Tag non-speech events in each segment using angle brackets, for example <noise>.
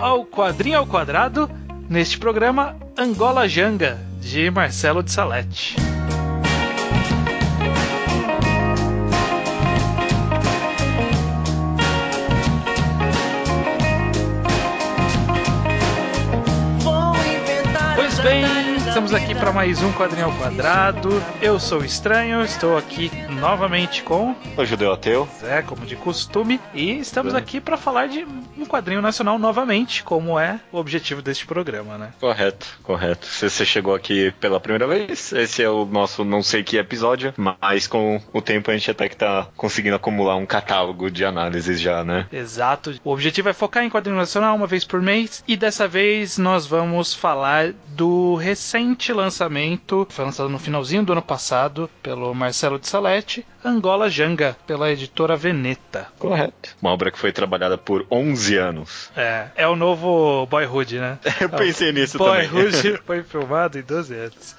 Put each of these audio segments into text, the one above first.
ao Quadrinho ao Quadrado, neste programa Angola Janga, de Marcelo de Salete. Pois bem, estamos aqui para mais um Quadrinho ao Quadrado. Eu sou o Estranho, estou aqui novamente com o Judeu Ateu, Zé, como de costume, e estamos aqui para falar de um quadrinho nacional novamente, como é o objetivo deste programa, né? Correto, correto. Se você chegou aqui pela primeira vez, esse é o nosso não sei que episódio, mas com o tempo a gente até que tá conseguindo acumular um catálogo de análises já, né? Exato. O objetivo é focar em quadrinho nacional uma vez por mês, e dessa vez nós vamos falar do recente lançamento, foi lançado no finalzinho do ano passado pelo Marcelo de Salete, Angola Janga, pela editora Veneta. Correto. Uma obra que foi trabalhada por 11 anos. É, é o novo Boyhood, né? <laughs> Eu pensei nisso Boyhood também. Boyhood <laughs> foi filmado em 12 anos.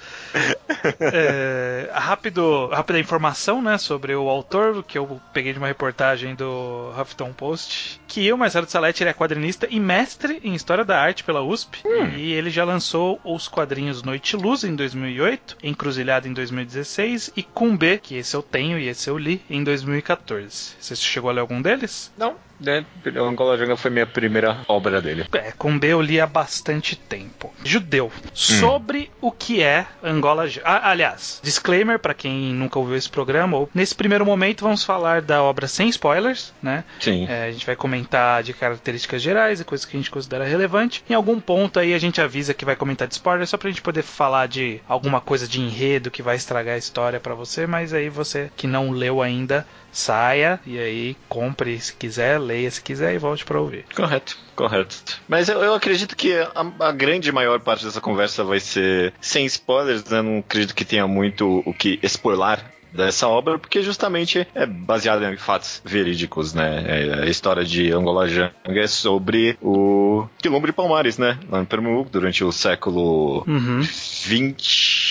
É, rápido, rápida informação né, sobre o autor, que eu peguei de uma reportagem do Huffington Post, que o Marcelo de Salete ele é quadrinista e mestre em História da Arte pela USP, Hum. e ele já lançou os quadrinhos Noite e Luz em 2008, Encruzilhada em 2016 e Cumbê, que esse eu tenho e esse eu li, em 2014. Você chegou a ler algum deles? Não, né? O Angola Janga foi minha primeira obra dele. É, Cumbê eu li há bastante tempo. Judeu. Sobre o que é Angola Janga. Ah, aliás, disclaimer para quem nunca ouviu esse programa. ou- Nesse primeiro momento vamos falar da obra sem spoilers, né? Sim. É, a gente vai comentar de características gerais e coisas que a gente considera relevante. Em algum ponto aí a gente avisa que vai comentar de spoilers só pra gente poder falar de alguma coisa de enredo que vai estragar a história pra você, mas aí você que não leu ainda, saia e aí compre se quiser, leia se quiser e volte pra ouvir. Correto, correto. Mas eu, eu acredito que a, a grande maior parte dessa conversa vai ser sem spoilers, né? Não acredito que tenha muito o que spoiler dessa obra, porque justamente é baseada em fatos verídicos, né? É, a história de Angola Janga é sobre o Quilombo de Palmares, né? Lá no Pernambuco, durante o século Uhum. 20...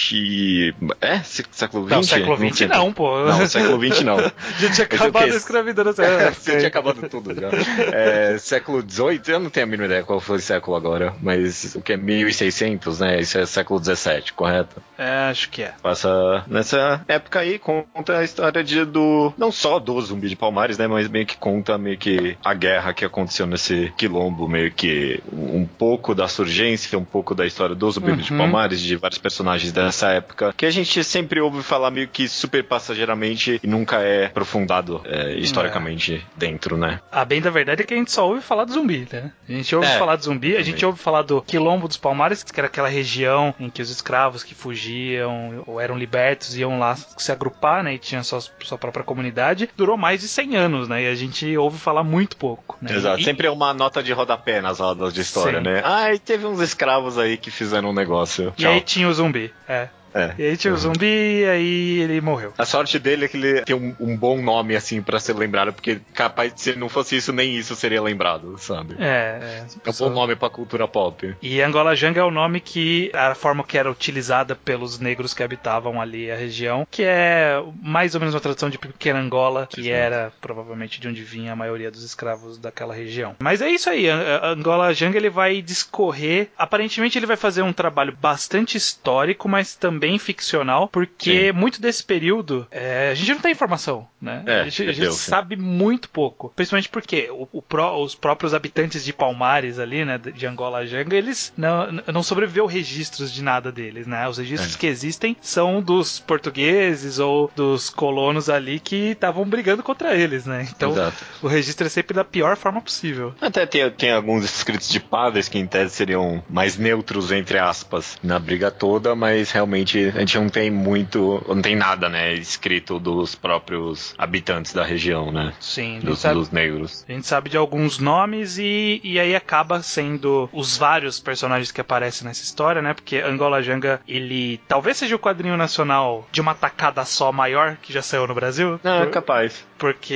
É? sé- Século 20? Não, século XX não, pô. Não, século 20 não. Já tinha acabado a escravidão nessa época. Você tinha acabado tudo já. É, século XVIII, eu não tenho a mínima ideia qual foi o século agora, mas o que é 1600, né? Isso é século XVII, correto? É, acho que é. Passa nessa época aí, conta a história de, do. Não só do zumbi de Palmares, né? Mas meio que conta meio que a guerra que aconteceu nesse quilombo, meio que um pouco da surgência, um pouco da história do zumbi de Uhum. Palmares, de vários personagens dessa época, que a gente sempre ouve falar meio que super passageiramente e nunca é aprofundado é, historicamente dentro, né? A bem da verdade é que a gente só ouve falar do zumbi, né? A gente ouve É, falar do zumbi, a também. gente ouve falar do Quilombo dos Palmares, que era aquela região em que os escravos que fugiam ou eram libertos iam lá se agrupar, né? E tinha sua, sua própria comunidade. Durou mais de 100 anos, né? E a gente ouve falar muito pouco. Né? Exato, E- sempre é uma nota de rodapé nas aulas de história, Sim. né? Ah, e teve uns escravos aí que fizeram um negócio. E Tchau. aí tinha o zumbi, é. É. E aí tinha o zumbi e aí ele morreu. A sorte dele é que ele tem um, um bom nome, assim, pra ser lembrado, porque capaz de se não fosse isso, nem isso seria lembrado, sabe? É, é. É um bom nome pra cultura pop. E Angola Janga é o nome que a forma que era utilizada pelos negros que habitavam ali a região, que é mais ou menos uma tradução de pequena Angola, que Exato. era provavelmente de onde vinha a maioria dos escravos daquela região. Mas é isso aí, Angola Janga ele vai discorrer, aparentemente ele vai fazer um trabalho bastante histórico, mas também ficcional, porque muito desse período é, a gente não tem informação, né? É, a gente, a é gente Deus, sim. sabe muito pouco, principalmente porque o, o pró- os próprios habitantes de Palmares ali, né, de Angola Janga, eles não, não sobreviveu registros de nada deles, né? Os registros É. que existem são dos portugueses ou dos colonos ali que estavam brigando contra eles, né? Então Exato. o registro é sempre da pior forma possível. Até tem, tem alguns escritos de padres que em tese seriam mais neutros, entre aspas, na briga toda, mas realmente a gente não tem muito, não tem nada, né, escrito dos próprios habitantes da região, né? Sim, gente Dos, sabe- dos negros. A gente sabe de alguns nomes e, e aí acaba sendo os vários personagens que aparecem nessa história, né? Porque Angola Janga, ele talvez seja o quadrinho nacional de uma tacada só maior que já saiu no Brasil. Ah, Por- capaz. porque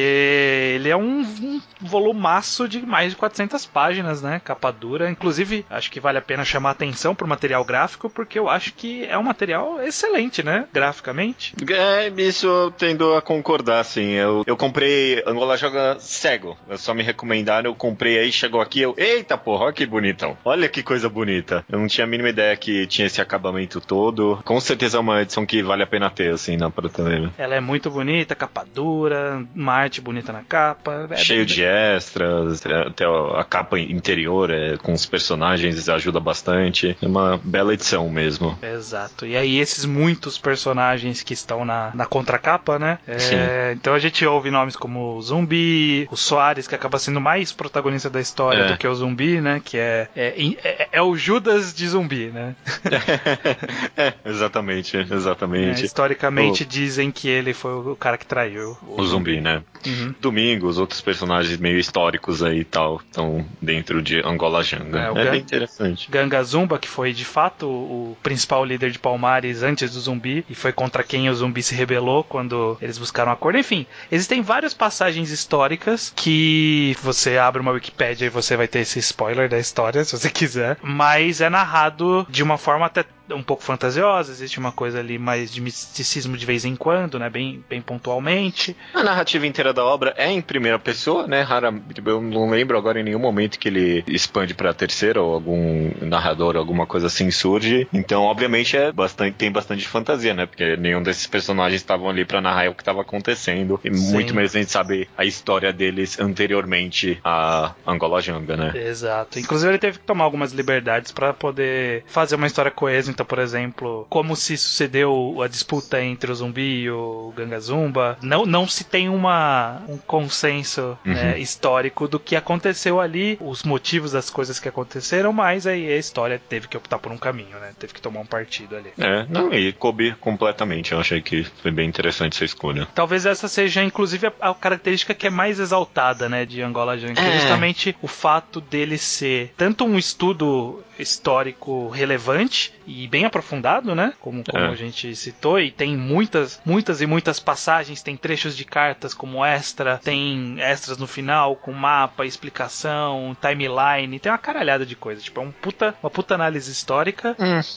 ele é um, um volumaço de mais de 400 páginas, né? Capa dura. Inclusive, acho que vale a pena chamar atenção pro material gráfico, porque eu acho que é um material excelente, né? Graficamente. É, isso eu tendo a concordar, assim. Eu, eu comprei Angola Joga cego. Eu só me recomendaram, eu comprei aí, chegou aqui, eu. Eita porra, olha que bonitão. Olha que coisa bonita. Eu não tinha a mínima ideia que tinha esse acabamento todo. Com certeza é uma edição que vale a pena ter, assim, na prateleira. Ela é muito bonita, capa dura, uma arte bonita na capa. É Cheio de extras, até a capa interior é, com os personagens ajuda bastante. É uma bela edição mesmo. Exato. E aí, esses muitos personagens que estão na, na contracapa, né? É, então a gente ouve nomes como o Zumbi, o Soares, que acaba sendo mais protagonista da história É. do que o Zumbi, né? Que é, é, é, é o Judas de Zumbi, né? <laughs> é, exatamente, É, exatamente. historicamente dizem que ele foi o cara que traiu O zumbi, né? Uhum. Domingo, os outros personagens meio históricos aí e tal, estão dentro de Angola Janga. É, É, o bem interessante. Ganga Zumba, que foi de fato o principal líder de Palmares antes do zumbi, e foi contra quem o zumbi se rebelou quando eles buscaram acordo. Enfim, existem várias passagens históricas que você abre uma Wikipédia e você vai ter esse spoiler da história, se você quiser, mas é narrado de uma forma até um pouco fantasiosa, existe uma coisa ali mais de misticismo de vez em quando, né, bem, bem pontualmente. A narrativa inteira da obra é em primeira pessoa, né? Rara, eu não lembro agora em nenhum momento que ele expande pra terceira ou algum narrador, alguma coisa assim surge. Então, obviamente, é bastante, tem bastante fantasia, né? Porque nenhum desses personagens estavam ali pra narrar o que estava acontecendo. E Sim. muito menos a gente sabe a história deles anteriormente a Angola Janga, né? Exato. Inclusive ele teve que tomar algumas liberdades para poder fazer uma história coesa. Por exemplo, como se sucedeu a disputa entre o zumbi e o Ganga Zumba, não, não se tem uma, um consenso né, histórico do que aconteceu ali, os motivos das coisas que aconteceram, mas aí a história teve que optar por um caminho, né? Teve que tomar um partido ali. É, não, e coube completamente. Eu achei que foi bem interessante essa escolha. Talvez essa seja, inclusive, a, a característica que é mais exaltada, né, de Angola Junk, que é É. justamente o fato dele ser tanto um estudo histórico relevante e bem aprofundado, né, como, como É. a gente citou, e tem muitas, muitas e muitas passagens, tem trechos de cartas como extra, tem extras no final com mapa, explicação, timeline, tem uma caralhada de coisa, tipo, é um puta, uma puta análise histórica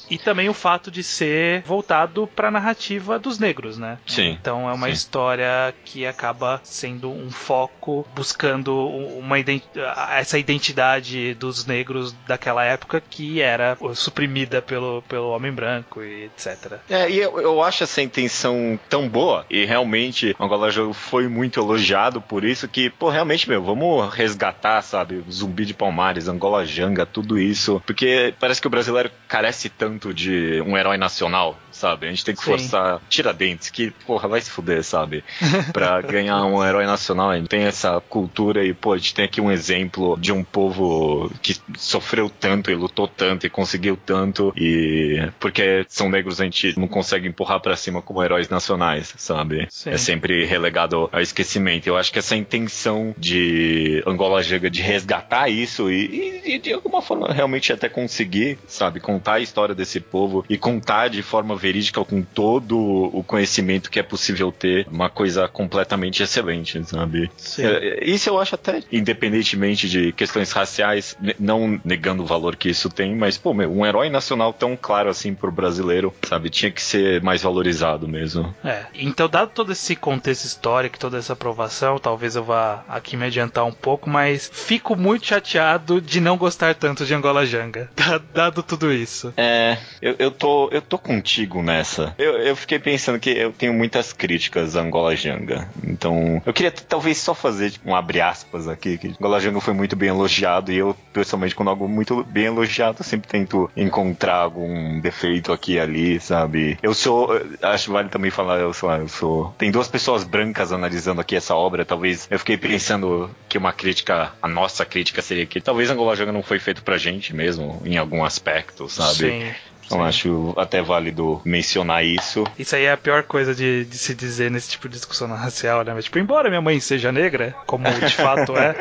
e também o fato de ser voltado pra narrativa dos negros, né? Sim. Então é uma Sim. história que acaba sendo um foco buscando uma ident- essa identidade dos negros daquela época que era suprimida pelo, pelo homem branco e etc. É, e eu, eu acho essa intenção tão boa, e realmente Angola Jogo foi muito elogiado por isso, que, pô, realmente, meu, vamos resgatar, sabe, Zumbi de Palmares, Angola Janga, tudo isso, porque parece que o brasileiro carece tanto de um herói nacional, sabe? A gente tem que Sim. forçar Tiradentes, que, porra, vai se fuder, sabe? <laughs> Pra ganhar um herói nacional, a gente tem essa cultura e, pô, a gente tem aqui um exemplo de um povo que sofreu tanto e lutou tanto e conseguiu tanto e porque são negros a gente não consegue empurrar pra cima como heróis nacionais, sabe? Sim. É sempre relegado ao esquecimento. Eu acho que essa intenção de Angola Janga de resgatar isso e, e- e de alguma forma realmente até conseguir, sabe, contar a história desse povo e contar de forma verídica com todo o conhecimento que é possível ter, uma coisa completamente excelente, sabe? Sim. É, Isso eu acho até, independentemente de questões raciais, não negando o valor que isso tem, mas, pô, meu, um herói nacional tão claro assim pro brasileiro, sabe, tinha que ser mais valorizado mesmo. É. Então, dado todo esse contexto histórico, toda essa aprovação, talvez eu vá aqui me adiantar um pouco, mas fico muito chateado de não gostar tanto de Angola Janga, <laughs> da- dado tudo isso. É, eu, eu, tô, eu tô contigo nessa. Eu, eu fiquei pensando que eu tenho muitas críticas a Angola Janga. Então, eu queria talvez só fazer tipo, um abre aspas aqui, que Angola Janga foi muito bem elogiado e eu, pessoalmente, quando algo muito bem elogiado, eu sempre tento encontrar algum defeito aqui e ali, sabe? Eu sou, acho vale também falar, eu, lá, eu sou... Tem duas pessoas brancas analisando aqui essa obra, talvez eu fiquei pensando que uma crítica, a nossa crítica seria que talvez Angola Janga não foi feito pra gente mesmo, em algum aspecto, sabe? Sim. Então acho até válido mencionar isso. Isso aí é a pior coisa de, de se dizer nesse tipo de discussão racial, né? Mas, tipo, embora minha mãe seja negra, como de <laughs> fato é,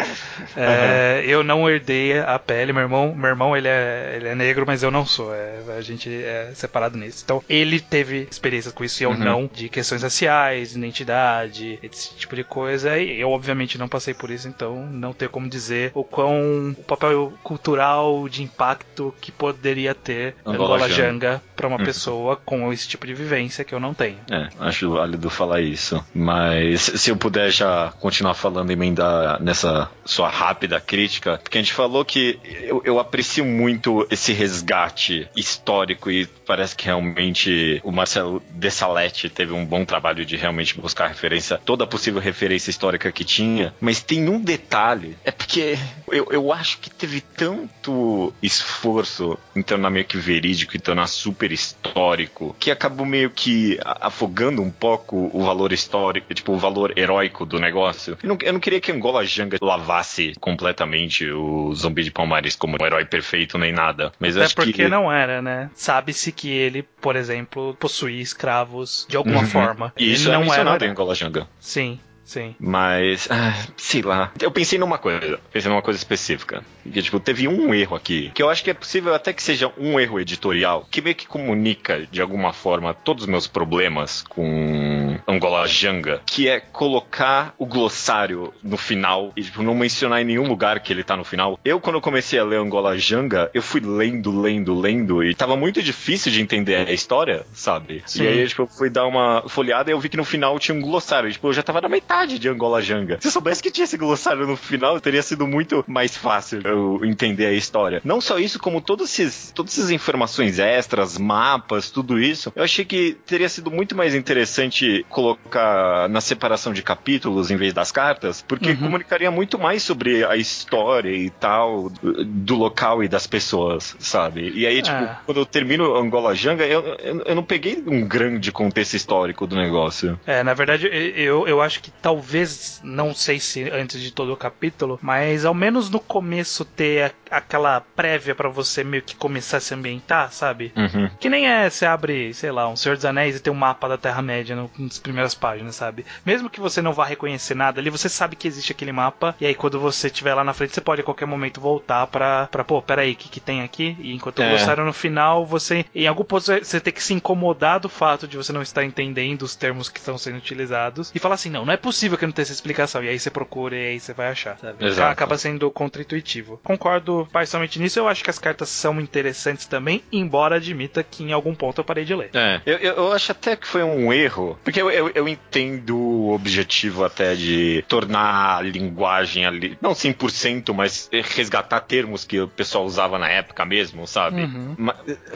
é, eu não herdei a pele. Meu irmão, meu irmão ele, é, ele é negro, mas eu não sou. É, a gente é separado nisso. Então, ele teve experiências com isso e eu Uhum. não, de questões raciais, identidade, esse tipo de coisa. E eu, obviamente, não passei por isso, então não tenho como dizer o quão o papel cultural de impacto que poderia ter Angola Angola Janga para uma uhum. pessoa com esse tipo de vivência que eu não tenho. É, acho válido falar isso. Mas se eu puder já continuar falando e emendar nessa sua rápida crítica, porque a gente falou que eu, eu aprecio muito esse resgate histórico e parece que realmente o Marcelo Dessalete teve um bom trabalho de realmente buscar referência, toda possível referência histórica que tinha, mas tem um detalhe, é porque eu, eu acho que teve tanto esforço em tornar meio que verídico, em tornar super histórico, que acabou meio que afogando um pouco o valor histórico, tipo, o valor heróico do negócio. Eu não, eu não queria que Angola Janga lavasse completamente o Zumbi de Palmares como um herói perfeito nem nada. Mas Até porque que... não era, né? Sabe-se que ele, por exemplo, possuía escravos de alguma uhum. forma. E isso ele é não mencionado era... em Angola Janga. Sim. Sim. Mas, ah, sei lá. Eu pensei numa coisa, pensei numa coisa específica. Que, tipo, teve um erro aqui, que eu acho que é possível até que seja um erro editorial, que meio que comunica, de alguma forma, todos os meus problemas com Angola Janga, que é colocar o glossário no final e, tipo, não mencionar em nenhum lugar que ele tá no final. Eu, quando eu comecei a ler Angola Janga, eu fui lendo, lendo, lendo, e tava muito difícil de entender a história, sabe? Sim. E aí, tipo, eu fui dar uma folheada e eu vi que no final tinha um glossário. E, tipo, eu já tava na metade metade de Angola Janga. Se eu soubesse que tinha esse glossário no final, teria sido muito mais fácil eu entender a história. Não só isso, como todos esses, todas essas informações extras, mapas, tudo isso, eu achei que teria sido muito mais interessante colocar na separação de capítulos em vez das cartas, porque uhum. comunicaria muito mais sobre a história e tal, do local e das pessoas, sabe? E aí, tipo, é. quando eu termino Angola Janga, eu, eu, eu, não peguei um grande contexto histórico do negócio. É, na verdade, eu, eu acho que talvez, não sei se antes de todo o capítulo, mas ao menos no começo ter a, aquela prévia para você meio que começar a se ambientar, sabe? Uhum. Que nem é, você abre, sei lá, um Senhor dos Anéis e tem um mapa da Terra-média nas primeiras páginas, sabe? Mesmo que você não vá reconhecer nada ali, você sabe que existe aquele mapa, e aí quando você estiver lá na frente, você pode a qualquer momento voltar pra, pra pô, peraí, o que, que tem aqui? E enquanto é. gostaram no final, você, em algum ponto, você tem que se incomodar do fato de você não estar entendendo os termos que estão sendo utilizados e falar assim, não, não é possível possível que não tenha essa explicação. E aí você procura e aí você vai achar, sabe? Exato. Acaba sendo contra-intuitivo. Concordo parcialmente nisso. Eu acho que as cartas são interessantes também, embora admita que em algum ponto eu parei de ler. É, eu, eu acho até que foi um erro, porque eu, eu, eu entendo o objetivo até de tornar a linguagem ali, não 100%, mas resgatar termos que o pessoal usava na época mesmo, sabe? Uhum.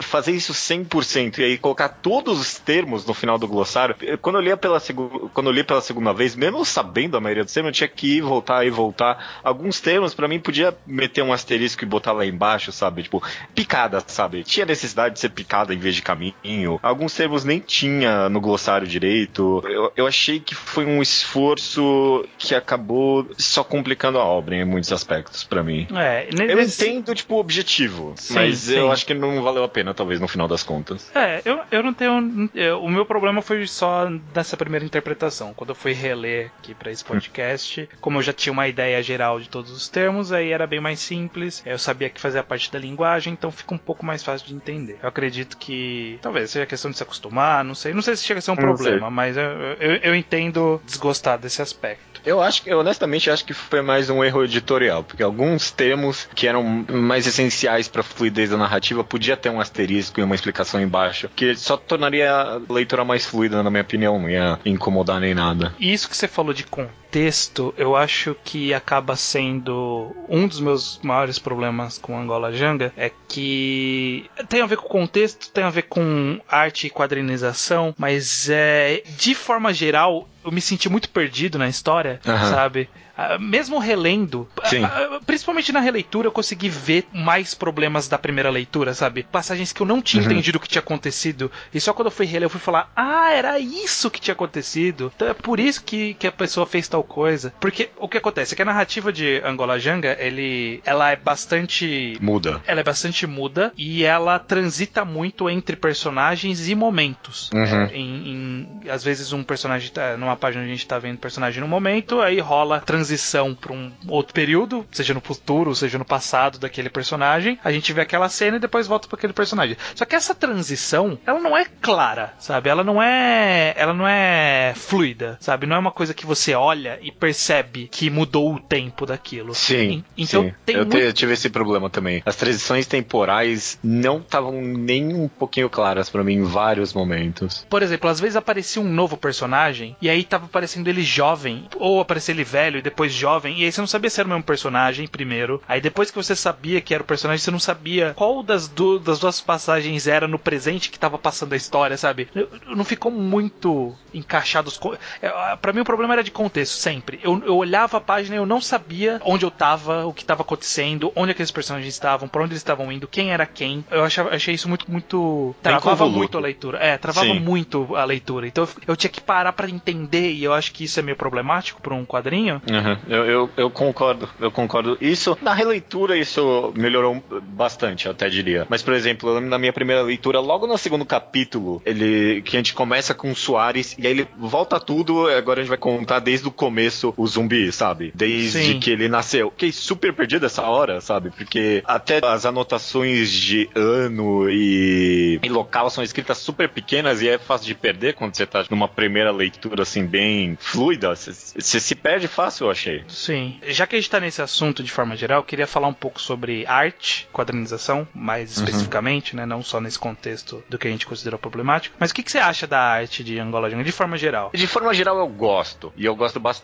Fazer isso 100% e aí colocar todos os termos no final do glossário. Quando eu li pela, quando eu li pela segunda vez, mesmo mesmo sabendo a maioria dos termos, eu tinha que ir, voltar e voltar. Alguns termos, para mim, podia meter um asterisco e botar lá embaixo, sabe? Tipo, picada, sabe? Tinha necessidade de ser picada em vez de caminho. Alguns termos nem tinha no glossário direito. Eu, eu achei que foi um esforço que acabou só complicando a obra em muitos aspectos para mim. É, eu entendo, tipo, o objetivo, sim, mas sim. eu acho que não valeu a pena, talvez, no final das contas. É, eu, eu não tenho. Eu, o meu problema foi só nessa primeira interpretação. Quando eu fui reler aqui para esse podcast. Como eu já tinha uma ideia geral de todos os termos, aí era bem mais simples. Eu sabia que fazia parte da linguagem, então fica um pouco mais fácil de entender. Eu acredito que talvez seja questão de se acostumar, não sei. Não sei se chega a ser um não problema, sei. mas eu, eu, eu entendo desgostar desse aspecto. Eu acho que, honestamente, acho que foi mais um erro editorial, porque alguns termos que eram mais essenciais para a fluidez da narrativa podia ter um asterisco e uma explicação embaixo, que só tornaria a leitura mais fluida, na minha opinião, não ia incomodar nem nada. E isso que você falou de contexto, eu acho que acaba sendo um dos meus maiores problemas com Angola Janga é que tem a ver com contexto, tem a ver com arte e quadrinização, mas é de forma geral eu me senti muito perdido na história, uhum. sabe? Ah, mesmo relendo, Sim. Ah, principalmente na releitura, eu consegui ver mais problemas da primeira leitura, sabe? Passagens que eu não tinha uhum. entendido o que tinha acontecido. E só quando eu fui reler, eu fui falar: Ah, era isso que tinha acontecido. Então é por isso que, que a pessoa fez tal coisa. Porque o que acontece é que a narrativa de Angola Janga, ele, ela é bastante. Muda. Ela é bastante muda e ela transita muito entre personagens e momentos. Uhum. É, em, em, às vezes um personagem tá numa página a gente tá vendo personagem no momento, aí rola transição para um outro período, seja no futuro, seja no passado daquele personagem, a gente vê aquela cena e depois volta para aquele personagem. Só que essa transição, ela não é clara, sabe? Ela não é, ela não é fluida, sabe? Não é uma coisa que você olha olha e percebe que mudou o tempo daquilo. Sim. E, então sim. eu, muito... eu tive esse problema também. As transições temporais não estavam nem um pouquinho claras para mim em vários momentos. Por exemplo, às vezes aparecia um novo personagem e aí tava aparecendo ele jovem, ou aparecia ele velho e depois jovem, e aí você não sabia se era o mesmo personagem primeiro. Aí depois que você sabia que era o personagem, você não sabia qual das, du das duas passagens era no presente que tava passando a história, sabe? Não ficou muito encaixado. É, para mim o problema era de contexto, sempre. Eu, eu olhava a página e eu não sabia onde eu tava, o que tava acontecendo, onde aqueles personagens estavam, para onde eles estavam indo, quem era quem. Eu achava, achei isso muito, muito. Travava muito a leitura. É, travava Sim. muito a leitura. Então eu, eu tinha que parar para entender, e eu acho que isso é meio problemático para um quadrinho. Uhum. Eu, eu, eu, concordo, eu concordo. Isso, na releitura, isso melhorou bastante, eu até diria. Mas, por exemplo, na minha primeira leitura, logo no segundo capítulo, ele que a gente começa com o Soares, e aí ele volta tudo, agora a gente vai contar desde o começo o zumbi, sabe? Desde Sim. que ele nasceu. Fiquei super perdido essa hora, sabe? Porque até as anotações de ano e, e local são escritas super pequenas e é fácil de perder quando você tá numa primeira leitura assim bem fluida. Você se perde fácil, eu achei. Sim. Já que a gente tá nesse assunto de forma geral, eu queria falar um pouco sobre arte, quadrinização, mais uhum. especificamente, uhum. né? Não só nesse contexto do que a gente considera problemático. Mas o que, que você acha da arte de Angola Jungle, de forma geral? De forma geral, eu gosto. E eu gosto bastante.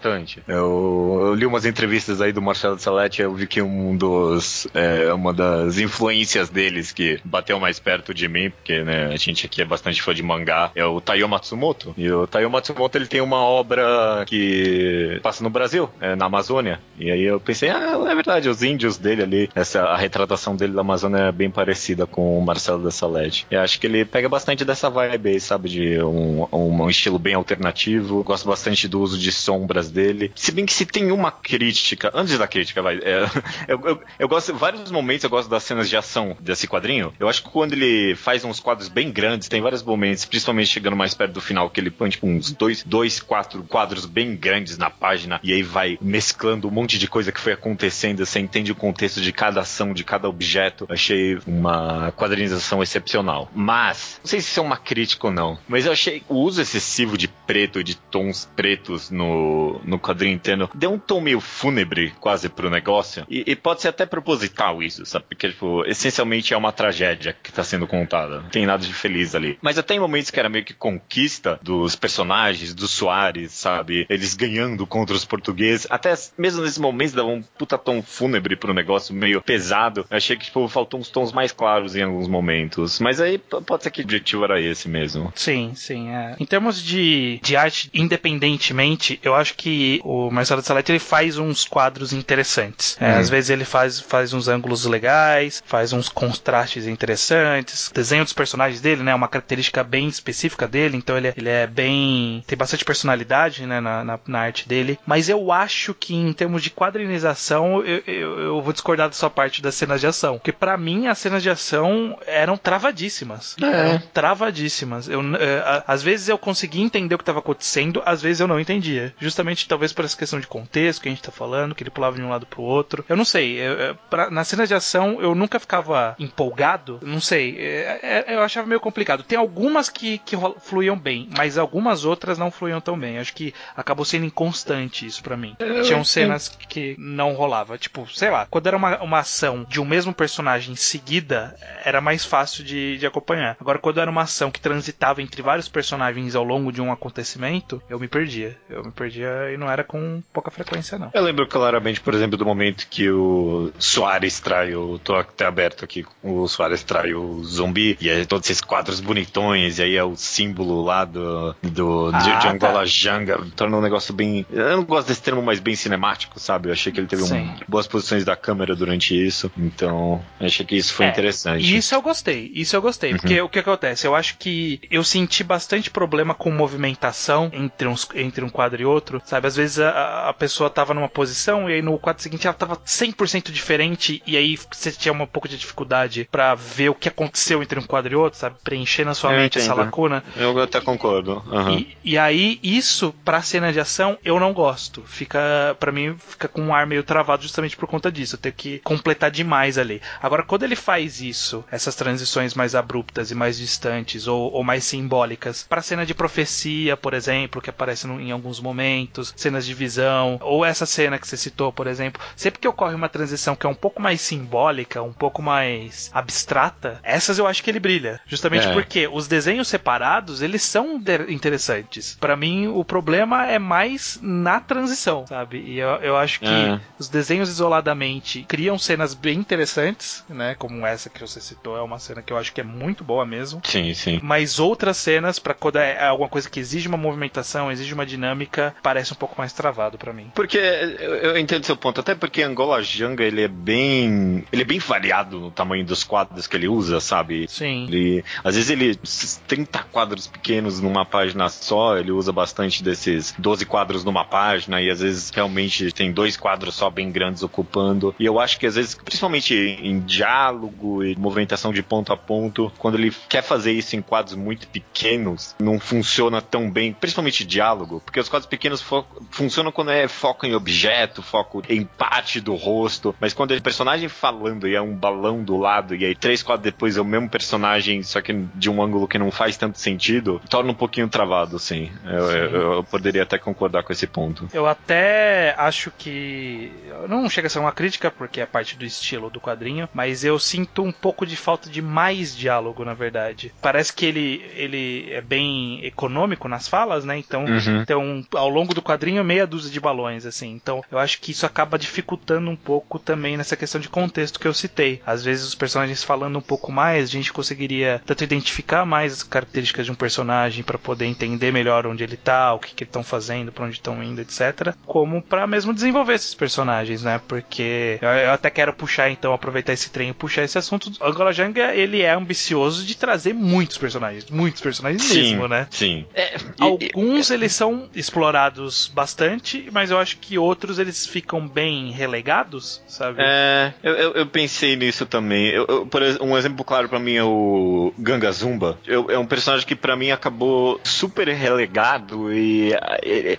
Eu, eu li umas entrevistas aí do Marcelo Salete, eu vi que um dos. É, uma das influências deles que bateu mais perto de mim, porque né, a gente aqui é bastante fã de mangá, é o Taiyo Matsumoto. E o Taiyo Matsumoto ele tem uma obra que passa no Brasil, é, na Amazônia. E aí eu pensei, ah, é verdade, os índios dele ali, essa, a retratação dele da Amazônia é bem parecida com o Marcelo da Salete. Eu acho que ele pega bastante dessa vibe sabe? De um, um, um estilo bem alternativo. Gosto bastante do uso de sombras dele. Se bem que se tem uma crítica, antes da crítica, vai. É, <laughs> eu, eu, eu gosto, vários momentos eu gosto das cenas de ação desse quadrinho. Eu acho que quando ele faz uns quadros bem grandes, tem vários momentos, principalmente chegando mais perto do final, que ele põe tipo uns dois, dois, quatro quadros bem grandes na página e aí vai mesclando um monte de coisa que foi acontecendo, você entende o contexto de cada ação, de cada objeto. Achei uma quadrinização excepcional. Mas, não sei se isso é uma crítica ou não, mas eu achei o uso excessivo de preto, de tons pretos no, no quadrinho inteiro, deu um tom meio fúnebre quase pro negócio. E, e pode ser até proposital isso, sabe? Porque, tipo, essencialmente é uma tragédia que tá sendo contada. Não tem nada de feliz ali. Mas até em momentos que era meio que conquista dos personagens, dos Soares, sabe? Eles ganhando contra os portugueses. Até mesmo nesses momentos dava um puta tom fúnebre pro negócio, meio pesado. Eu achei que, tipo, faltou uns tons mais claros em alguns momentos. Mas aí pode ser que o objetivo era esse mesmo. Sim, sim. É. Em termos de, de arte, independentemente, eu acho que o Marcelo de Salete ele faz uns quadros interessantes. É, hum. Às vezes ele faz, faz uns ângulos legais, faz uns contrastes interessantes. O desenho dos personagens dele, né? É uma característica bem específica dele, então ele, é, ele é bem. tem bastante personalidade né, na, na, na, arte dele. Mas eu acho que em termos de quadrinização, eu, eu, eu vou discordar da sua parte das cenas de ação. Porque para mim as cenas de ação eram travadíssimas. É. Eram travadíssimas. Eu, é, às vezes eu conseguia entender o que estava acontecendo, às vezes eu não entendia. Justamente talvez por essa questão de contexto que a gente tá falando, que ele pulava de um lado pro outro. Eu não sei. Eu, eu, pra, nas cenas de ação eu nunca ficava empolgado. Não sei. É, é, eu achava meio complicado. Tem algumas que, que fluíam bem, mas algumas outras não fluíam tão bem. Acho que acabou sendo inconstante isso para mim. Tinham cenas que não rolava. Tipo, sei lá, quando era uma, uma ação de um mesmo personagem em seguida, era mais fácil de, de acompanhar. Agora, quando era uma ação que transitava entre vários personagens ao longo de um acontecimento, eu me perdia. Eu me perdia e não era com pouca frequência, não. Eu lembro claramente, por exemplo, do momento que o Soares trai o. tô até aberto aqui, o Soares trai o zumbi, e aí todos esses quadros bonitões, e aí é o símbolo lá do, do ah, de, de Angola tá. Janga, torna um negócio bem. Eu não gosto desse termo, mas bem cinemático, sabe? Eu achei que ele teve um, boas posições da câmera durante isso, então achei que isso foi é, interessante. Isso eu gostei, isso eu gostei, uhum. porque o que acontece? Eu acho que eu senti bastante problema com movimentação entre, uns, entre um quadro e outro, sabe? Às vezes a, a pessoa tava numa posição e aí no quadro seguinte ela tava 100% diferente e aí você tinha um pouco de dificuldade para ver o que aconteceu entre um quadro e outro, sabe? Preencher na sua eu mente entendo. essa lacuna. Eu até concordo. Uhum. E, e, aí isso pra cena de ação eu não gosto. Fica para mim fica com um ar meio travado justamente por conta disso. Eu tenho que completar demais ali. Agora quando ele faz isso, essas transições mais abruptas e mais distantes ou, ou mais simbólicas, para cena de profecia, por exemplo, que aparece no, em alguns momentos cenas de visão, ou essa cena que você citou, por exemplo, sempre que ocorre uma transição que é um pouco mais simbólica, um pouco mais abstrata, essas eu acho que ele brilha. Justamente é. porque os desenhos separados, eles são interessantes. Para mim, o problema é mais na transição, sabe? E eu, eu acho que é. os desenhos isoladamente criam cenas bem interessantes, né? Como essa que você citou, é uma cena que eu acho que é muito boa mesmo. Sim, sim. Mas outras cenas, para quando é alguma coisa que exige uma movimentação, exige uma dinâmica, parece um pouco mais travado para mim. Porque eu entendo seu ponto, até porque Angola Janga ele é bem, ele é bem variado no tamanho dos quadros que ele usa, sabe? Sim. Ele, às vezes ele 30 quadros pequenos numa página só, ele usa bastante desses 12 quadros numa página e às vezes realmente tem dois quadros só bem grandes ocupando. E eu acho que às vezes, principalmente em diálogo e movimentação de ponto a ponto, quando ele quer fazer isso em quadros muito pequenos, não funciona tão bem, principalmente diálogo, porque os quadros pequenos funcionam quando é foco em objeto, foco em parte do rosto, mas quando é personagem falando e é um balão do lado, e aí três quadros depois é o mesmo personagem, só que de um ângulo que não faz tanto sentido, torna um pouquinho travado, sim. Eu, eu, eu poderia até concordar com esse ponto. Eu até acho que. Não chega a ser uma crítica, porque é parte do estilo do quadrinho, mas eu sinto um pouco de falta de mais diálogo, na verdade. Parece que ele, ele é bem econômico nas falas, né? Então, uhum. então, ao longo do quadrinho, meia dúzia de balões, assim. Então, eu acho que isso acaba dificultando um pouco também nessa questão de contexto que eu citei. Às vezes, os personagens falando um pouco mais, a gente conseguiria tanto identificar mais as características de um personagem para poder entender melhor onde ele tá, o que, que eles estão fazendo, para onde estão indo, etc. Como para mesmo desenvolver esses personagens, né? Porque eu, eu, até quero puxar, então, aproveitar esse trem e puxar esse assunto. O Angola Janga, ele é ambicioso de trazer muitos personagens, muitos personagens sim, mesmo, né? Sim. É, alguns eles são explorados bastante, mas eu acho que outros eles ficam bem relegados, sabe? É, eu, eu, eu pensei nisso também. Eu, eu, por um exemplo claro para mim é o Ganga Zumba. Eu, é um personagem que para mim acabou super relegado e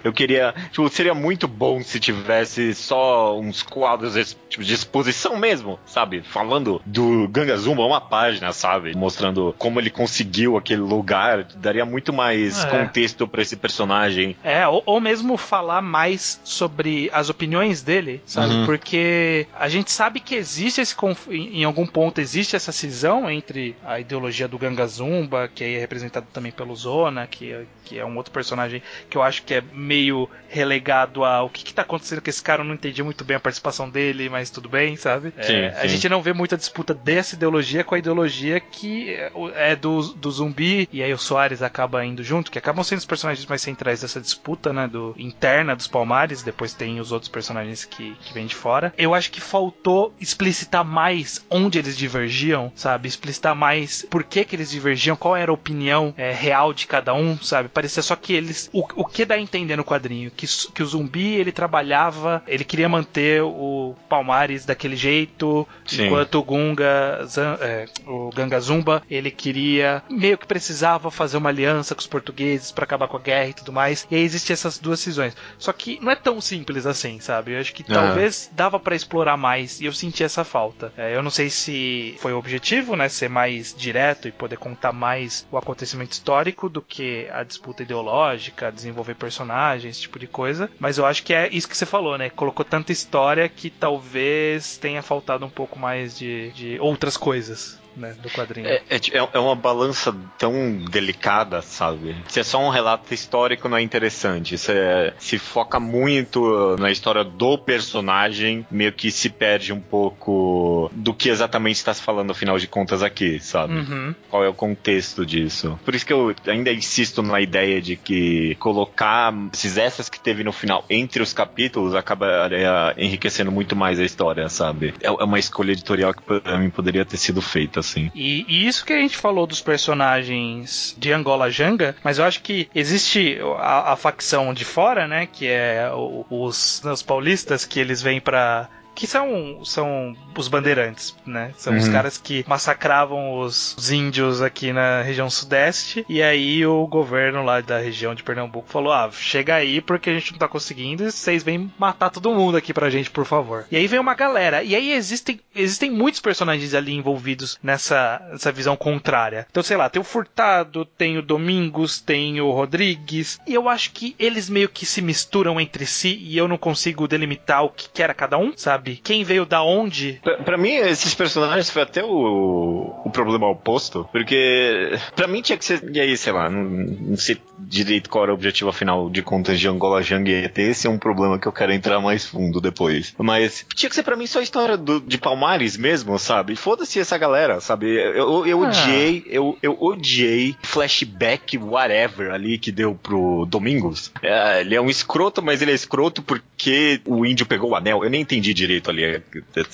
eu queria, tipo, seria muito bom se tivesse só uns quadros tipo, de exposição mesmo, sabe? Falando do Ganga Zumba, uma página, sabe? Mostrando como ele conseguiu aquele lugar, daria muito mais é. contexto para esse personagem. É, ou, ou, mesmo falar mais sobre as opiniões dele, sabe? Uhum. Porque a gente sabe que existe esse em algum ponto existe essa cisão entre a ideologia do Ganga Zumba, que é representado também pelo Zona, que, que é um outro personagem que eu acho que é meio relegado a o que, que tá acontecendo com esse cara, eu não entendi muito bem a participação dele, mas tudo bem, sabe? Sim, é, sim. A gente não vê muita disputa dessa ideologia com a ideologia que é do, do zumbi, e aí o Soares acaba indo junto, que acabam sendo os personagens mais centrais dessa disputa, né? Do interna dos Palmares, depois tem os outros personagens que, que vêm de fora. Eu acho que faltou explicitar mais onde eles divergiam, sabe? Explicitar mais por que, que eles divergiam, qual era a opinião é, real de cada um, sabe? Parecia só que eles. O, o que dá a entender no quadrinho? Que, que o zumbi ele trabalhava, ele queria manter o Palmares daquele jeito, Sim. enquanto o Gunga, é, o Ganga Zumba, ele queria meio que precisava fazer uma aliança com os portugueses para acabar com a guerra e tudo mais. E aí existem essas duas cisões. Só que não é tão simples assim, sabe? Eu acho que talvez dava para explorar mais e eu senti essa falta. É, eu não sei se foi o objetivo, né? Ser mais direto e poder contar mais o acontecimento histórico do que a disputa ideológica, desenvolver personagens, esse tipo de coisa. Mas eu acho que é isso que você falou, né? Colocou tanta história que talvez tenha faltado um pouco mais de, de outras coisas né, do quadrinho. É, é, é, uma balança tão delicada, sabe? Se é só um relato histórico, não é interessante. Se, é, se foca muito na história do personagem, meio que se perde um pouco do que exatamente está se falando, afinal de contas, aqui, sabe? Uhum. Qual é o contexto disso? Por isso que eu ainda insisto na ideia de que colocar esses extras que teve no final entre os capítulos acabaria enriquecendo muito mais a história, sabe? É, é uma escolha editorial que pra mim poderia ter sido feita assim. E, e, isso que a gente falou dos personagens de Angola Janga, mas eu acho que existe a, a facção de fora, né? Que é os, os paulistas que eles vêm para que são, são os bandeirantes, né? São Uhum. os caras que massacravam os, os índios aqui na região sudeste. E aí o governo lá da região de Pernambuco falou: ah, chega aí porque a gente não tá conseguindo e vocês vêm matar todo mundo aqui pra gente, por favor. E aí vem uma galera. E aí existem, existem muitos personagens ali envolvidos nessa, nessa visão contrária. Então, sei lá, tem o Furtado, tem o Domingos, tem o Rodrigues. E eu acho que eles meio que se misturam entre si e eu não consigo delimitar o que que era cada um, sabe? Quem veio da onde. Pra, pra mim, esses personagens foi até o, o problema oposto, porque pra mim tinha que ser. E aí, sei lá, não, não sei direito qual era o objetivo afinal de contas de Angola Jang e ET. Esse é um problema que eu quero entrar mais fundo depois. Mas tinha que ser pra mim só a história do, de Palmares mesmo, sabe? Foda-se essa galera, sabe? Eu, eu, eu Ah. odiei, eu, eu odiei flashback, whatever, ali que deu pro Domingos. É, ele é um escroto, mas ele é escroto porque o índio pegou o anel. Eu nem entendi direito ali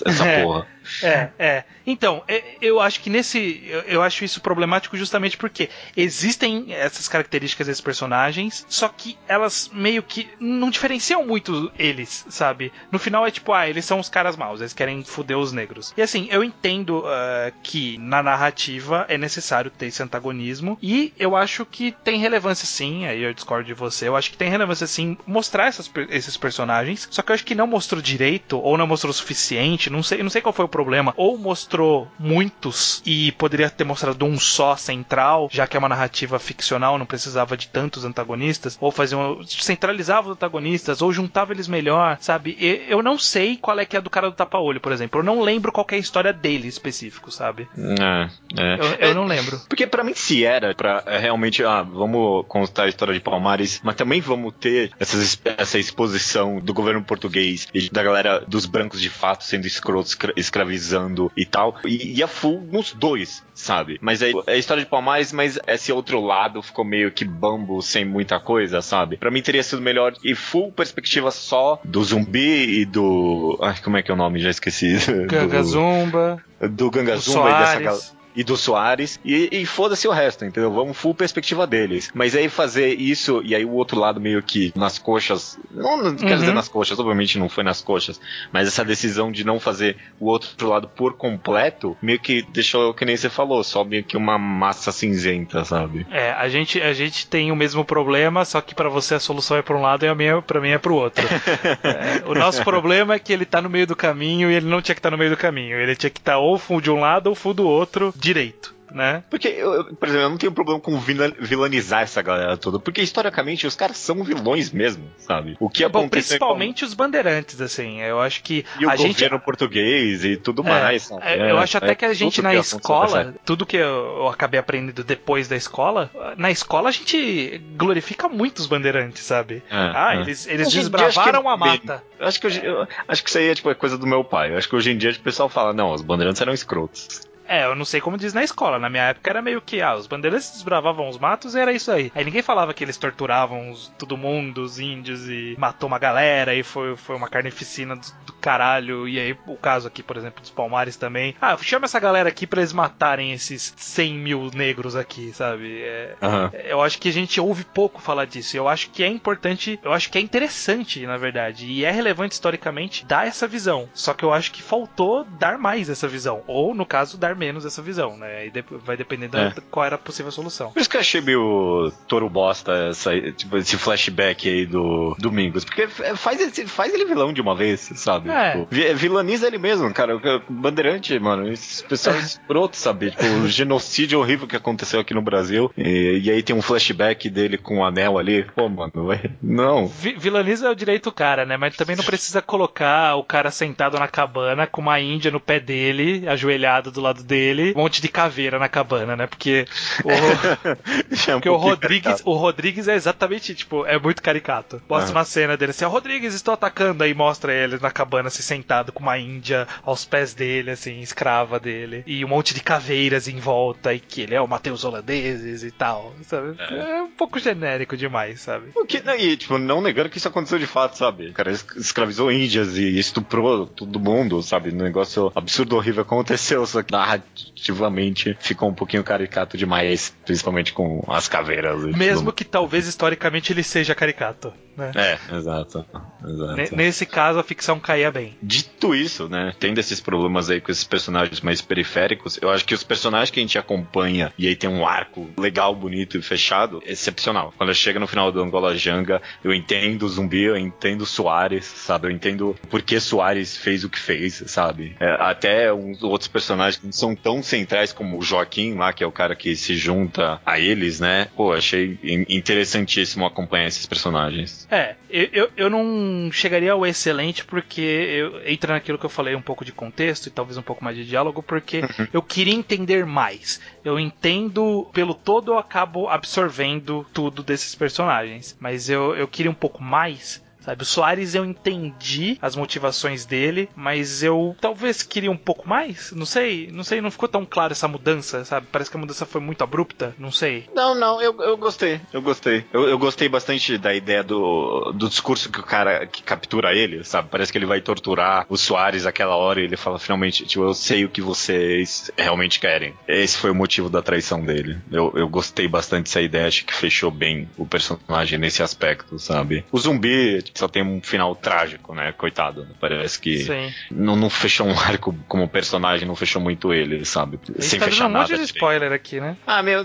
essa <laughs> É. porra. É, é. Então, é, eu acho que nesse. Eu, acho isso problemático justamente porque existem essas características desses personagens, só que elas meio que não diferenciam muito eles, sabe? No final é tipo, ah, eles são os caras maus, eles querem foder os negros. E assim, eu entendo ah, que na narrativa é necessário ter esse antagonismo, e eu acho que tem relevância sim, aí eu discordo de você, eu acho que tem relevância sim mostrar essas esses personagens, só que eu acho que não mostrou direito, ou não mostrou o suficiente, não sei, não sei qual foi o problema, ou mostrou muitos e poderia ter mostrado um só central, já que é uma narrativa ficcional, não precisava de tantos antagonistas, ou fazia um, centralizava os antagonistas, ou juntava eles melhor, sabe? E- Eu não sei qual é que é a do cara do tapa-olho, por exemplo. Eu não lembro qual é a história dele específico, sabe? É, é. Eu, eu não lembro. Porque pra mim se era pra é, realmente, ah, vamos contar a história de Palmares, mas também vamos ter essas, essa exposição do governo português e da galera dos brancos de fato sendo escrotos, escra- escravizando e tal. E, e a full nos dois, sabe? Mas aí é a história de Palmares, mas esse outro lado ficou meio que bambo sem muita coisa, sabe? Pra mim teria sido melhor e full perspectiva só do zumbi e do. Ai, como é que é o nome? Já esqueci. <laughs> Ganga Zumba, do, do Ganga do Zumba e dessa galera e do Soares, e, e foda-se o resto, entendeu? Vamos full perspectiva deles. Mas aí fazer isso, e aí o outro lado meio que nas coxas, não, não quero Uhum. dizer nas coxas, obviamente não foi nas coxas, mas essa decisão de não fazer o outro lado por completo, meio que deixou, que nem você falou, só meio que uma massa cinzenta, sabe? É, a gente, a gente tem o mesmo problema, só que pra você a solução é pra um lado e a minha para mim é pro outro. <laughs> É, o nosso problema é que ele tá no meio do caminho e ele não tinha que estar no meio do caminho. Ele tinha que estar ou full de um lado ou full do outro direito, né? Porque, eu, por exemplo, eu não tenho problema com vila- vilanizar essa galera toda, porque historicamente os caras são vilões mesmo, sabe? O que Bom, aconteceu com- principalmente os bandeirantes, assim. Eu acho que E o a gente governo português e tudo É, mais. sabe? é, eu É, acho até é que a gente na escola, tudo que eu, acabei aprendendo depois da escola, na escola a gente glorifica muito os bandeirantes, sabe? É, ah, é. eles, eles Hoje desbravaram que- a mata. Eu acho que, eu acho que isso aí é, tipo, é coisa do meu pai. Eu acho que hoje em dia o pessoal fala, não, os bandeirantes eram escrotos. É, eu não sei como diz na escola. Na minha época era meio que, ah, os bandeirantes desbravavam os matos e era isso aí. Aí ninguém falava que eles torturavam os- todo mundo, os índios, e matou uma galera, e foi, foi uma carnificina do, do caralho. E aí, o caso aqui, por exemplo, dos Palmares também. Ah, chama essa galera aqui pra eles matarem esses 100 mil negros aqui, sabe? É, Aham. eu acho que a gente ouve pouco falar disso. Eu acho que é importante, eu acho que é interessante, na verdade, e é relevante historicamente dar essa visão. Só que eu acho que faltou dar mais essa visão, ou no caso dar menos essa visão, né? Aí dep- vai depender da É. qual era a possível solução. Por isso que eu achei meio touro bosta essa, tipo, esse flashback aí do Domingos. Porque faz, esse- faz ele vilão de uma vez, sabe? É. Tipo, vi- vilaniza ele mesmo, cara. O Bandeirante, mano, esse pessoal é escroto, sabe? Tipo, o genocídio horrível que aconteceu aqui no Brasil. E, e aí tem um flashback dele com o anel ali. Pô, mano, vai- não. Vi- Vilaniza é o direito do cara, né? Mas também não precisa colocar o cara sentado na cabana com uma índia no pé dele, ajoelhado do lado dele, um monte de caveira na cabana, né? Porque o, <laughs> é um Porque o Rodrigues, caricato. o Rodrigues é exatamente, tipo, é muito caricato. Mostra Aham. uma cena dele assim, o Rodrigues, estou atacando, aí mostra ele na cabana, assim, sentado com uma índia aos pés dele, assim, escrava dele. E um monte de caveiras em volta, e que ele é o Mateus Holandeses e tal, sabe? É, um pouco genérico demais, sabe? O que, não, e, tipo, não negando que isso aconteceu de fato, sabe? O cara es- escravizou índias e estuprou todo mundo, sabe? Um negócio absurdo, horrível aconteceu, só que narrativamente ficou um pouquinho caricato demais, principalmente com as caveiras. Mesmo que talvez historicamente ele seja caricato. Né? É, exato. exato. Nesse caso, a ficção caía bem. Dito isso, né? Tendo esses problemas aí com esses personagens mais periféricos, eu acho que os personagens que a gente acompanha e aí tem um arco legal, bonito e fechado, é excepcional. Quando chega no final do Angola Janga, eu entendo o zumbi, eu entendo o Soares, sabe? Eu entendo por que Soares fez o que fez, sabe? É, até uns outros personagens são tão centrais como o Joaquim lá, que é o cara que se junta a eles, né? Pô, achei interessantíssimo acompanhar esses personagens. É, eu, eu não chegaria ao excelente porque eu, entra naquilo que eu falei um pouco de contexto e talvez um pouco mais de diálogo, porque uhum. eu queria entender mais. Eu entendo pelo todo, eu acabo absorvendo tudo desses personagens. Mas eu, eu queria um pouco mais Sabe, o Soares eu entendi as motivações dele, mas eu talvez queria um pouco mais. Não sei, não sei, não ficou tão claro essa mudança, sabe? Parece que a mudança foi muito abrupta, não sei. Não, não, eu, eu gostei, eu gostei. Eu, eu gostei bastante da ideia do, do discurso que o cara que captura ele, sabe? Parece que ele vai torturar o Soares aquela hora e ele fala finalmente, tipo, eu sei o que vocês realmente querem. Esse foi o motivo da traição dele. Eu, eu gostei bastante dessa ideia, acho que fechou bem o personagem nesse aspecto, sabe? O zumbi, só tem um final trágico, né? Coitado. Parece que não, não, fechou um arco como personagem, não fechou muito ele, sabe? Sem tá fechar um nada. um monte de spoiler aqui, né? Ah, meu,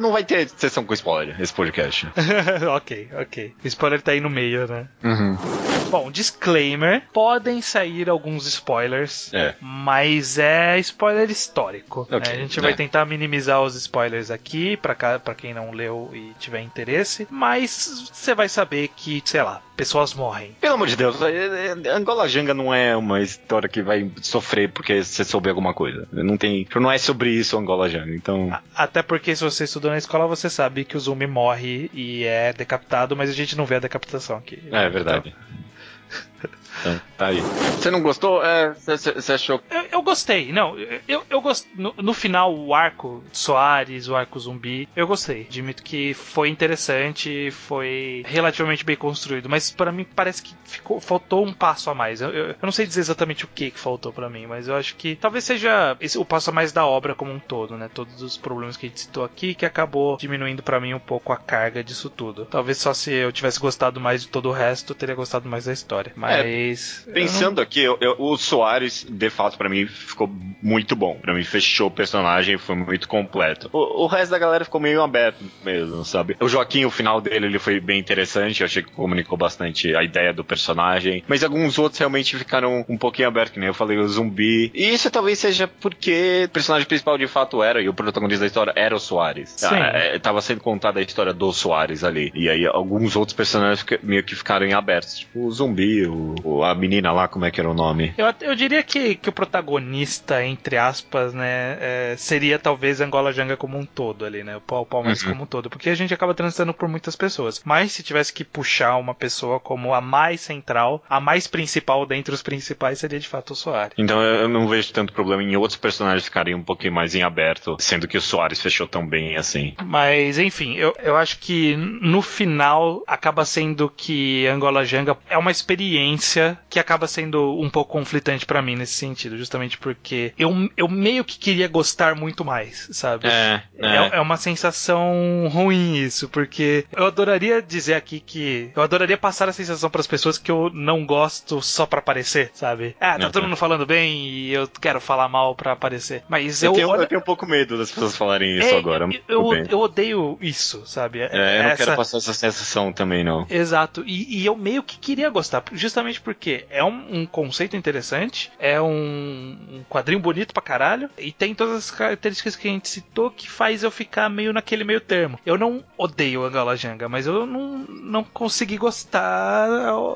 não vai ter sessão com spoiler, esse podcast. <laughs> ok, ok. O spoiler tá aí no meio, né? Uhum. Bom, disclaimer: podem sair alguns spoilers, é. mas é spoiler histórico. Okay, né? A gente é. vai tentar minimizar os spoilers aqui, para quem não leu e tiver interesse, mas você vai saber que, sei lá, pessoas morrem. Pelo amor de Deus, é, é, Angola Janga não é uma história que vai sofrer porque você souber alguma coisa. Não tem, não é sobre isso Angola Janga, então. Até porque se você estudou na escola, você sabe que o Zumi morre e é decapitado, mas a gente não vê a decapitação aqui. É, é verdade. Então... Então, tá aí. Você não gostou? Você é, achou? Eu, eu, gostei. Não, eu, eu gost... No, no, final, o arco Soares, o arco zumbi, eu gostei. Admito que foi interessante, foi relativamente bem construído, mas para mim parece que ficou, faltou um passo a mais. Eu, eu, eu não sei dizer exatamente o que, que faltou para mim, mas eu acho que talvez seja esse, o passo a mais da obra como um todo, né? Todos os problemas que a gente citou aqui que acabou diminuindo para mim um pouco a carga disso tudo. Talvez só se eu tivesse gostado mais de todo o resto, eu teria gostado mais da história. Mas. É mas. Pensando não... aqui, eu, eu, o Soares, de fato, para mim ficou muito bom. Para mim, fechou o personagem, foi muito completo. O, o, resto da galera ficou meio aberto mesmo, sabe? O Joaquim, o final dele, ele foi bem interessante. Eu achei que comunicou bastante a ideia do personagem. Mas alguns outros realmente ficaram um pouquinho abertos, que nem eu falei, o zumbi. E isso talvez seja porque o personagem principal de fato era, e o protagonista da história era o Soares. Sim. Ah, é, tava sendo contada a história do Soares ali. E aí alguns outros personagens meio que ficaram em abertos. Tipo o zumbi, o, o a menina lá, como é que era o nome? Eu, eu diria que, que o protagonista, entre aspas, né, é, seria talvez Angola Janga como um todo ali, né? O Paul Palmas uhum. como um todo. Porque a gente acaba transitando por muitas pessoas. Mas se tivesse que puxar uma pessoa como a mais central, a mais principal dentre os principais, seria de fato o Soares. Então eu não vejo tanto problema em outros personagens ficarem um pouquinho mais em aberto, sendo que o Soares fechou tão bem assim. Mas, enfim, eu, eu acho que no final acaba sendo que Angola Janga é uma experiência que acaba sendo um pouco conflitante para mim nesse sentido, justamente porque eu, eu meio que queria gostar muito mais, sabe? É, é. é, é uma sensação ruim isso, porque eu adoraria dizer aqui que eu adoraria passar a sensação para as pessoas que eu não gosto só para aparecer, sabe? Ah, tá uhum. todo mundo falando bem e eu quero falar mal para aparecer. Mas eu, eu, tenho, eu tenho um pouco medo das pessoas falarem isso é, agora. Eu, eu, eu, odeio isso, sabe? É, eu não quero passar essa sensação também, não. Exato. E, e eu meio que queria gostar, justamente porque é um, um conceito interessante, é um, um, quadrinho bonito pra caralho, e tem todas as características que a gente citou que faz eu ficar meio naquele meio termo. Eu não odeio Angala Janga, mas eu não, não consegui gostar,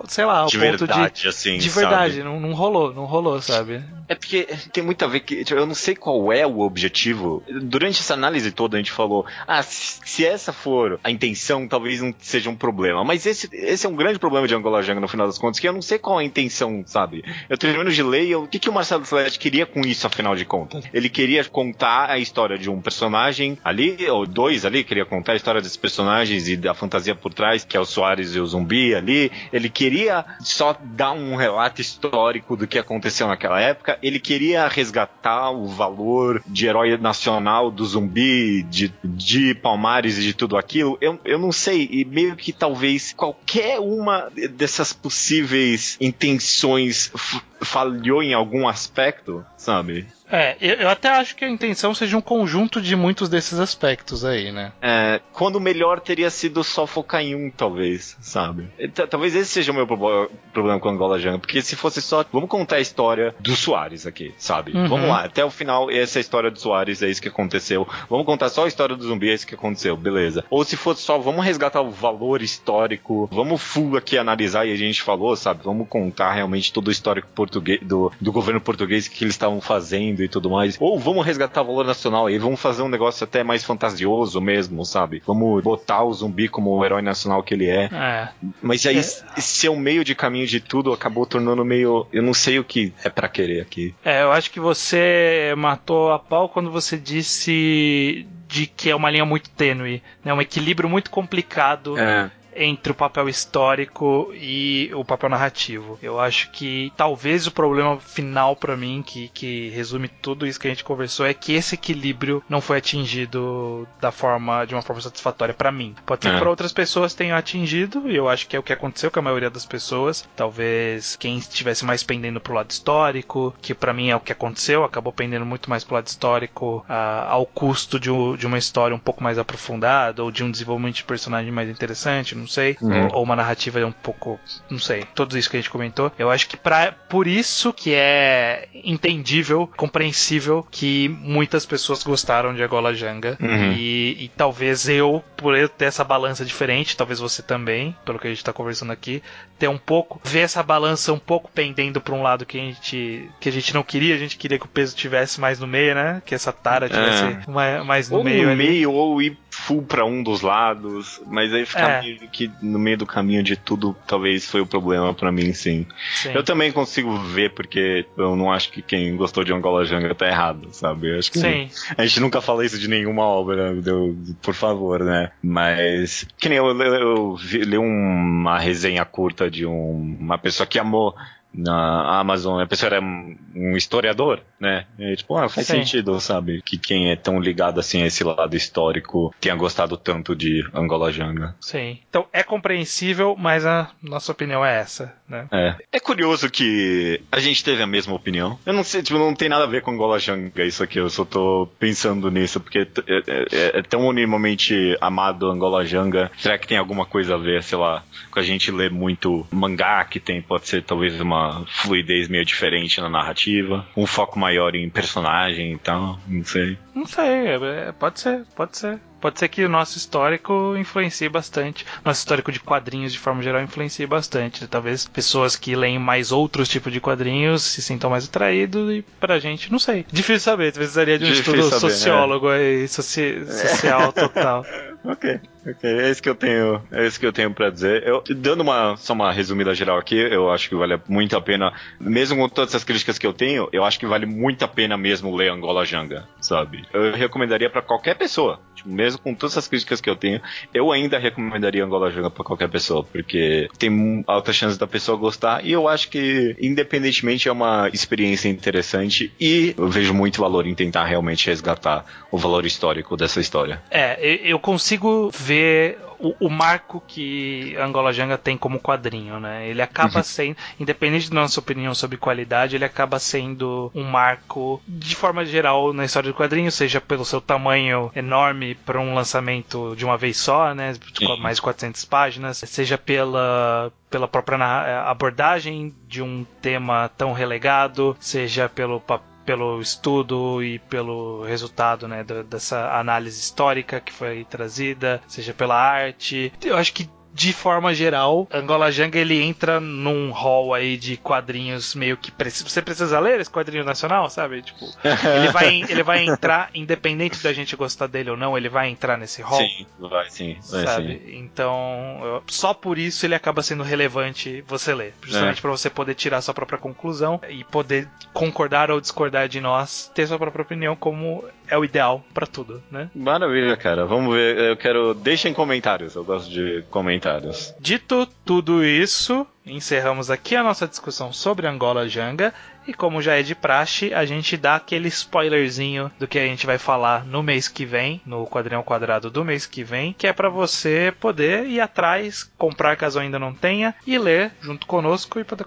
sei lá, ao de ponto verdade, de. Assim, de verdade, não, não rolou, não rolou, sabe? É porque tem muito a ver que tipo, eu não sei qual é o objetivo. Durante essa análise toda a gente falou, ah, se, se essa for a intenção, talvez não seja um problema. Mas esse, esse é um grande problema de Angola Janga no final das contas, que eu não sei qual a intenção, sabe? Eu termino de ler o que, que o Marcelo verdade queria com isso, afinal de contas. Ele queria contar a história de um personagem ali, ou dois ali, queria contar a história desses personagens e da fantasia por trás, que é o Soares e o zumbi ali. Ele queria só dar um relato histórico do que aconteceu naquela época. Ele queria resgatar o valor de herói nacional do zumbi, de, de Palmares e de tudo aquilo. Eu, eu não sei, e meio que talvez qualquer uma dessas possíveis intenções falhou em algum aspecto, sabe? É, eu, até acho que a intenção seja um conjunto de muitos desses aspectos aí, né? É, quando melhor teria sido só focar em um, talvez, sabe? Talvez esse seja o meu problema com Angola Janga, porque se fosse só, vamos contar a história do Soares aqui, sabe? Uhum. Vamos lá, até o final, essa é a história do Soares, é isso que aconteceu. Vamos contar só a história do zumbi, é isso que aconteceu, beleza. Ou se fosse só, vamos resgatar o valor histórico, vamos full aqui analisar, e a gente falou, sabe? Vamos contar realmente todo o histórico português, do, do governo português, o que eles estavam fazendo e tudo mais. Ou vamos resgatar o valor nacional aí, vamos fazer um negócio até mais fantasioso mesmo, sabe? Vamos botar o zumbi como o herói nacional que ele é. é. Mas aí, é. ser o meio de caminho de tudo acabou tornando meio. Eu não sei o que é para querer aqui. É, eu acho que você matou a pau quando você disse de que é uma linha muito tênue, né? Um equilíbrio muito complicado. É entre o papel histórico e o papel narrativo. Eu acho que talvez o problema final para mim, que, que resume tudo isso que a gente conversou, é que esse equilíbrio não foi atingido da forma de uma forma satisfatória para mim. Pode ser é. que para outras pessoas tenham atingido, e eu acho que é o que aconteceu com a maioria das pessoas. Talvez quem estivesse mais pendendo pro lado histórico, que para mim é o que aconteceu, acabou pendendo muito mais pro lado histórico uh, ao custo de, de uma história um pouco mais aprofundada ou de um desenvolvimento de personagem mais interessante, não sei. Uhum. Ou, ou, uma narrativa um pouco. Não sei. Tudo isso que a gente comentou. Eu acho que pra, por isso que é entendível, compreensível que muitas pessoas gostaram de Agola Janga. Uhum. E, e, talvez eu, por eu ter essa balança diferente, talvez você também, pelo que a gente tá conversando aqui, ter um pouco. Ver essa balança um pouco pendendo pra um lado que a gente, que a gente não queria. A gente queria que o peso tivesse mais no meio, né? Que essa tara tivesse é. mais, mais no ou meio. No ali. meio, ou ir full para um dos lados, mas aí ficar é. meio que no meio do caminho de tudo, talvez foi o problema para mim, sim. sim. Eu também consigo ver, porque eu não acho que quem gostou de Angola Janga tá errado, sabe? Eu acho que sim. a gente nunca fala isso de nenhuma obra, deu, por favor, né? Mas, que nem eu, eu, eu li uma resenha curta de um, uma pessoa que amou na Amazon, a pessoa era um historiador, né? E, tipo, ah, faz Sim. sentido, sabe? Que quem é tão ligado assim a esse lado histórico tenha gostado tanto de Angola Janga. Sim. Então é compreensível, mas a nossa opinião é essa, né? É. É curioso que a gente teve a mesma opinião. Eu não sei, tipo, não tem nada a ver com Angola Janga isso aqui, eu só tô pensando nisso, porque é, é, é tão unanimamente amado Angola Janga. Será que tem alguma coisa a ver, sei lá, com a gente ler muito mangá, que tem, pode ser talvez uma fluidez meio diferente na narrativa, um foco maior em personagem e tal, não sei. Não sei, é, pode ser, pode ser. Pode ser que o nosso histórico influencie bastante. Nosso histórico de quadrinhos, de forma geral, influencie bastante. Talvez pessoas que leem mais outros tipos de quadrinhos se sintam mais atraídos e pra gente, não sei. Difícil saber, precisaria de um Difícil estudo saber, sociólogo é. aí, soci social <laughs> total. ok. Ok, é isso que eu tenho, é isso que eu tenho para dizer. Eu, dando uma só uma resumida geral aqui, eu acho que vale muito a pena, mesmo com todas essas críticas que eu tenho, eu acho que vale muito a pena mesmo ler Angola Janga, sabe? Eu recomendaria para qualquer pessoa, tipo, mesmo com todas essas críticas que eu tenho, eu ainda recomendaria Angola Janga para qualquer pessoa, porque tem alta chance da pessoa gostar e eu acho que independentemente é uma experiência interessante e eu vejo muito valor em tentar realmente resgatar o valor histórico dessa história. É, eu consigo ver o, o, marco que Angola Janga tem como quadrinho, né? Ele acaba uhum. sendo, independente da nossa opinião sobre qualidade, ele acaba sendo um marco de forma geral na história do quadrinho, seja pelo seu tamanho enorme para um lançamento de uma vez só, né? Mais de 400 páginas, seja pela pela própria abordagem de um tema tão relegado, seja pelo papel pelo estudo e pelo resultado né, dessa análise histórica que foi trazida, seja pela arte. Eu acho que de forma geral, Angola Janga ele entra num hall aí de quadrinhos meio que você precisa ler esse quadrinho nacional, sabe? Tipo, <laughs> ele vai, ele vai entrar independente da gente gostar dele ou não, ele vai entrar nesse hall. Sim, vai sim, vai sabe? sim. Então, só por isso ele acaba sendo relevante você ler, justamente é. para você poder tirar sua própria conclusão e poder concordar ou discordar de nós, ter sua própria opinião como é o ideal para tudo, né? Maravilha, cara. Vamos ver. Eu quero. Deixem comentários. Eu gosto de comentários. Dito tudo isso, encerramos aqui a nossa discussão sobre Angola Janga. E como já é de praxe, a gente dá aquele spoilerzinho do que a gente vai falar no mês que vem, no quadrinho quadrado do mês que vem, que é para você poder ir atrás, comprar caso ainda não tenha, e ler junto conosco e poder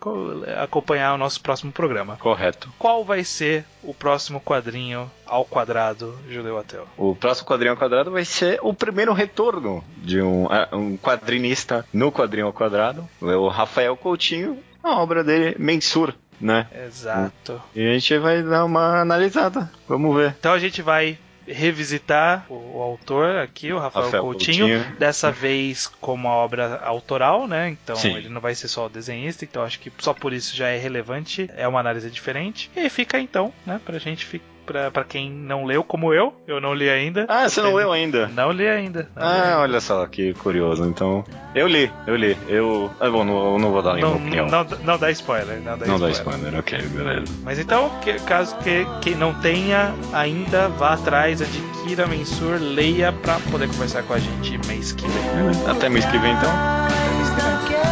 acompanhar o nosso próximo programa. Correto. Qual vai ser o próximo quadrinho ao quadrado, Judeu Ateu? O próximo quadrinho ao quadrado vai ser o primeiro retorno de um, um quadrinista no quadrinho ao quadrado, o Rafael Coutinho, a obra dele, Mensur, né? Exato. E a gente vai dar uma analisada. Vamos ver. Então a gente vai revisitar o, o autor aqui, o Rafael, Rafael Coutinho, Coutinho, dessa vez como a obra autoral, né? Então Sim. ele não vai ser só o desenhista, então acho que só por isso já é relevante, é uma análise diferente. E fica então, né, pra gente ficar pra, quem não leu, como eu. Eu não li ainda. Ah, você não leu ainda? Não li ainda. Não ah, li ainda. olha só que curioso. Então, eu li, eu li. Eu. Ah, bom, não, não vou dar nenhuma não, opinião. Não, não dá spoiler. Não dá não spoiler. dá spoiler, ok, beleza. Mas então, que, caso que quem não tenha ainda, vá atrás, adquira Mensur, leia pra poder conversar com a gente mês que vem. Até mês que vem, então.